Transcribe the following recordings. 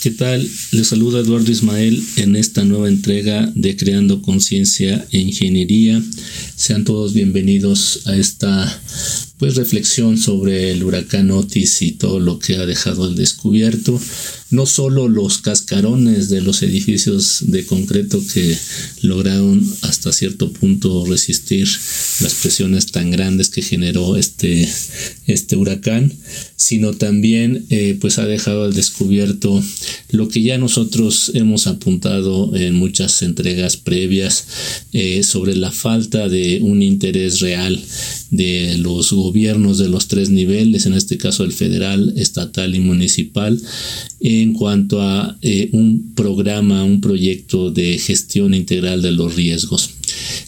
¿Qué tal? Les saluda Eduardo Ismael en esta nueva entrega de Creando Conciencia e Ingeniería. Sean todos bienvenidos a esta pues reflexión sobre el huracán Otis y todo lo que ha dejado al descubierto no solo los cascarones de los edificios de concreto que lograron hasta cierto punto resistir las presiones tan grandes que generó este, este huracán, sino también eh, pues ha dejado al descubierto lo que ya nosotros hemos apuntado en muchas entregas previas eh, sobre la falta de un interés real de los gobiernos de los tres niveles, en este caso el federal, estatal y municipal, en cuanto a eh, un programa, un proyecto de gestión integral de los riesgos.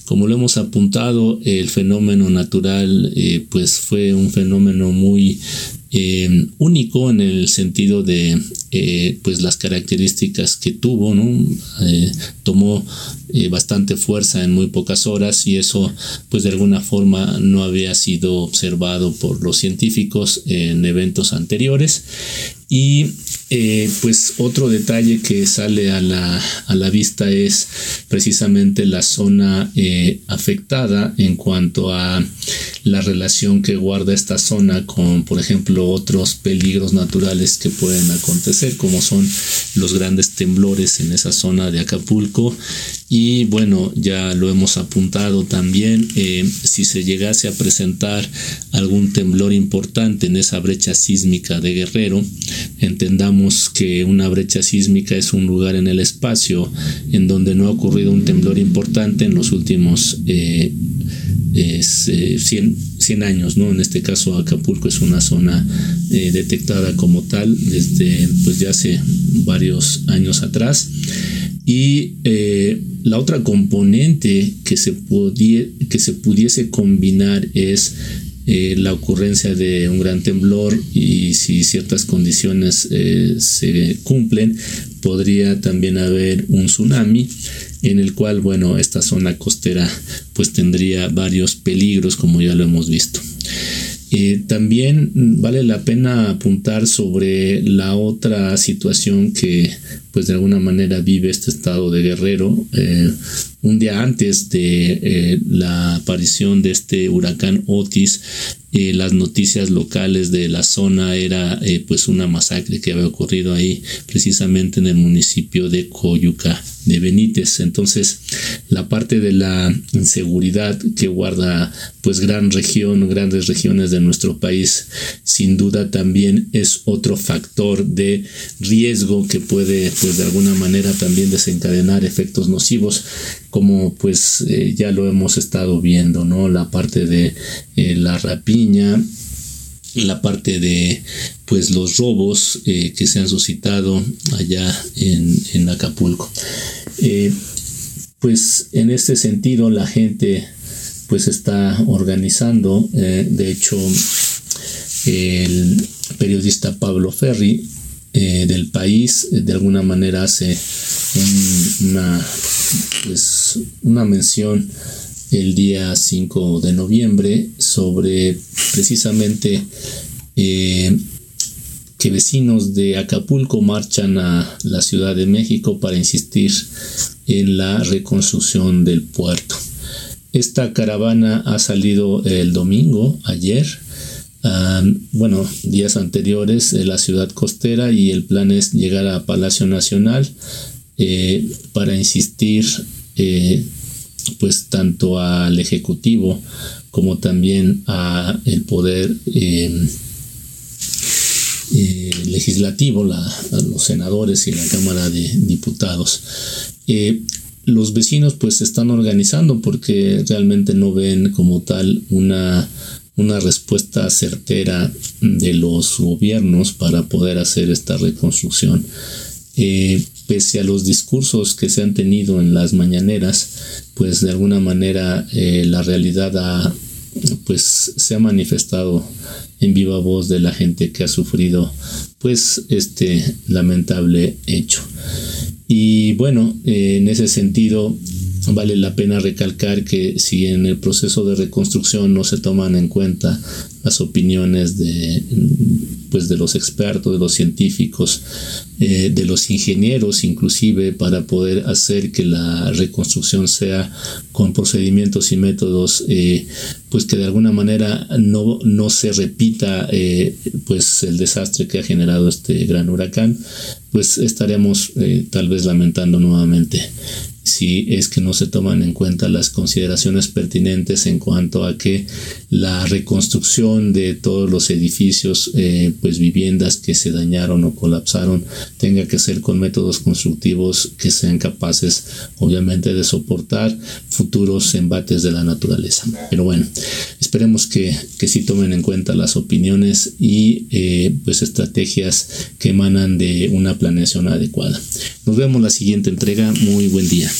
Como lo hemos apuntado, el fenómeno natural eh, pues fue un fenómeno muy eh, único en el sentido de pues las características que tuvo, ¿no? tomó bastante fuerza en muy pocas horas y eso pues de alguna forma no había sido observado por los científicos en eventos anteriores y eh, pues otro detalle que sale a la, a la vista es precisamente la zona eh, afectada en cuanto a la relación que guarda esta zona con, por ejemplo, otros peligros naturales que pueden acontecer, como son los grandes temblores en esa zona de Acapulco. Y bueno, ya lo hemos apuntado también, eh, si se llegase a presentar algún temblor importante en esa brecha sísmica de Guerrero, entendamos que una brecha sísmica es un lugar en el espacio en donde no ha ocurrido un temblor importante en los últimos 100, eh, años, ¿no? En este caso Acapulco es una zona eh, detectada como tal desde pues ya hace varios años atrás. Y eh, la otra componente que se, que se pudiese combinar es eh, la ocurrencia de un gran temblor y si ciertas condiciones se cumplen, podría también haber un tsunami en el cual, bueno, esta zona costera pues tendría varios peligros como ya lo hemos visto. Eh, también vale la pena apuntar sobre la otra situación que pues de alguna manera vive este estado de Guerrero. un día antes de la aparición de este huracán Otis, eh, las noticias locales de la zona era eh, pues una masacre que había ocurrido ahí precisamente en el municipio de Coyuca de Benítez. Entonces la parte de la inseguridad que guarda pues gran región grandes regiones de nuestro país sin duda también es otro factor de riesgo que puede pues de alguna manera también desencadenar efectos nocivos como pues eh, ya lo hemos estado viendo no la parte de la la parte de pues los robos eh, que se han suscitado allá en, Acapulco. Eh, pues en este sentido la gente pues está organizando, eh, de hecho el periodista Pablo Ferri del país de alguna manera hace una, pues, una mención el día 5 de noviembre sobre precisamente eh, que vecinos de Acapulco marchan a la Ciudad de México para insistir en la reconstrucción del puerto. Esta caravana ha salido el domingo, ayer, bueno, días anteriores de la ciudad costera y el plan es llegar a Palacio Nacional eh, para insistir eh, pues tanto al ejecutivo como también a el poder em, eh, legislativo, los senadores y la Cámara de Diputados. Eh, los vecinos pues se están organizando porque realmente no ven como tal una, una respuesta certera de los gobiernos para poder hacer esta reconstrucción. Eh, pese a los discursos que se han tenido en las mañaneras, pues de alguna manera eh, la realidad ha, pues se ha manifestado en viva voz de la gente que ha sufrido pues este lamentable hecho. Y bueno, eh, en ese sentido, vale la pena recalcar que si en el proceso de reconstrucción no se toman en cuenta las opiniones de, pues de los expertos, de los científicos, eh, de los ingenieros inclusive para poder hacer que la reconstrucción sea con procedimientos y métodos eh, pues que de alguna manera no, no se repita eh, pues el desastre que ha generado este gran huracán pues estaremos tal vez lamentando nuevamente si es que no se toman en cuenta las consideraciones pertinentes en cuanto a que la reconstrucción de todos los edificios, eh, pues viviendas que se dañaron o colapsaron, tenga que ser con métodos constructivos que sean capaces, obviamente, de soportar futuros embates de la naturaleza. Pero bueno, esperemos que, que sí tomen en cuenta las opiniones y eh, pues estrategias que emanan de una planeación adecuada. Nos vemos la siguiente entrega. Muy buen día.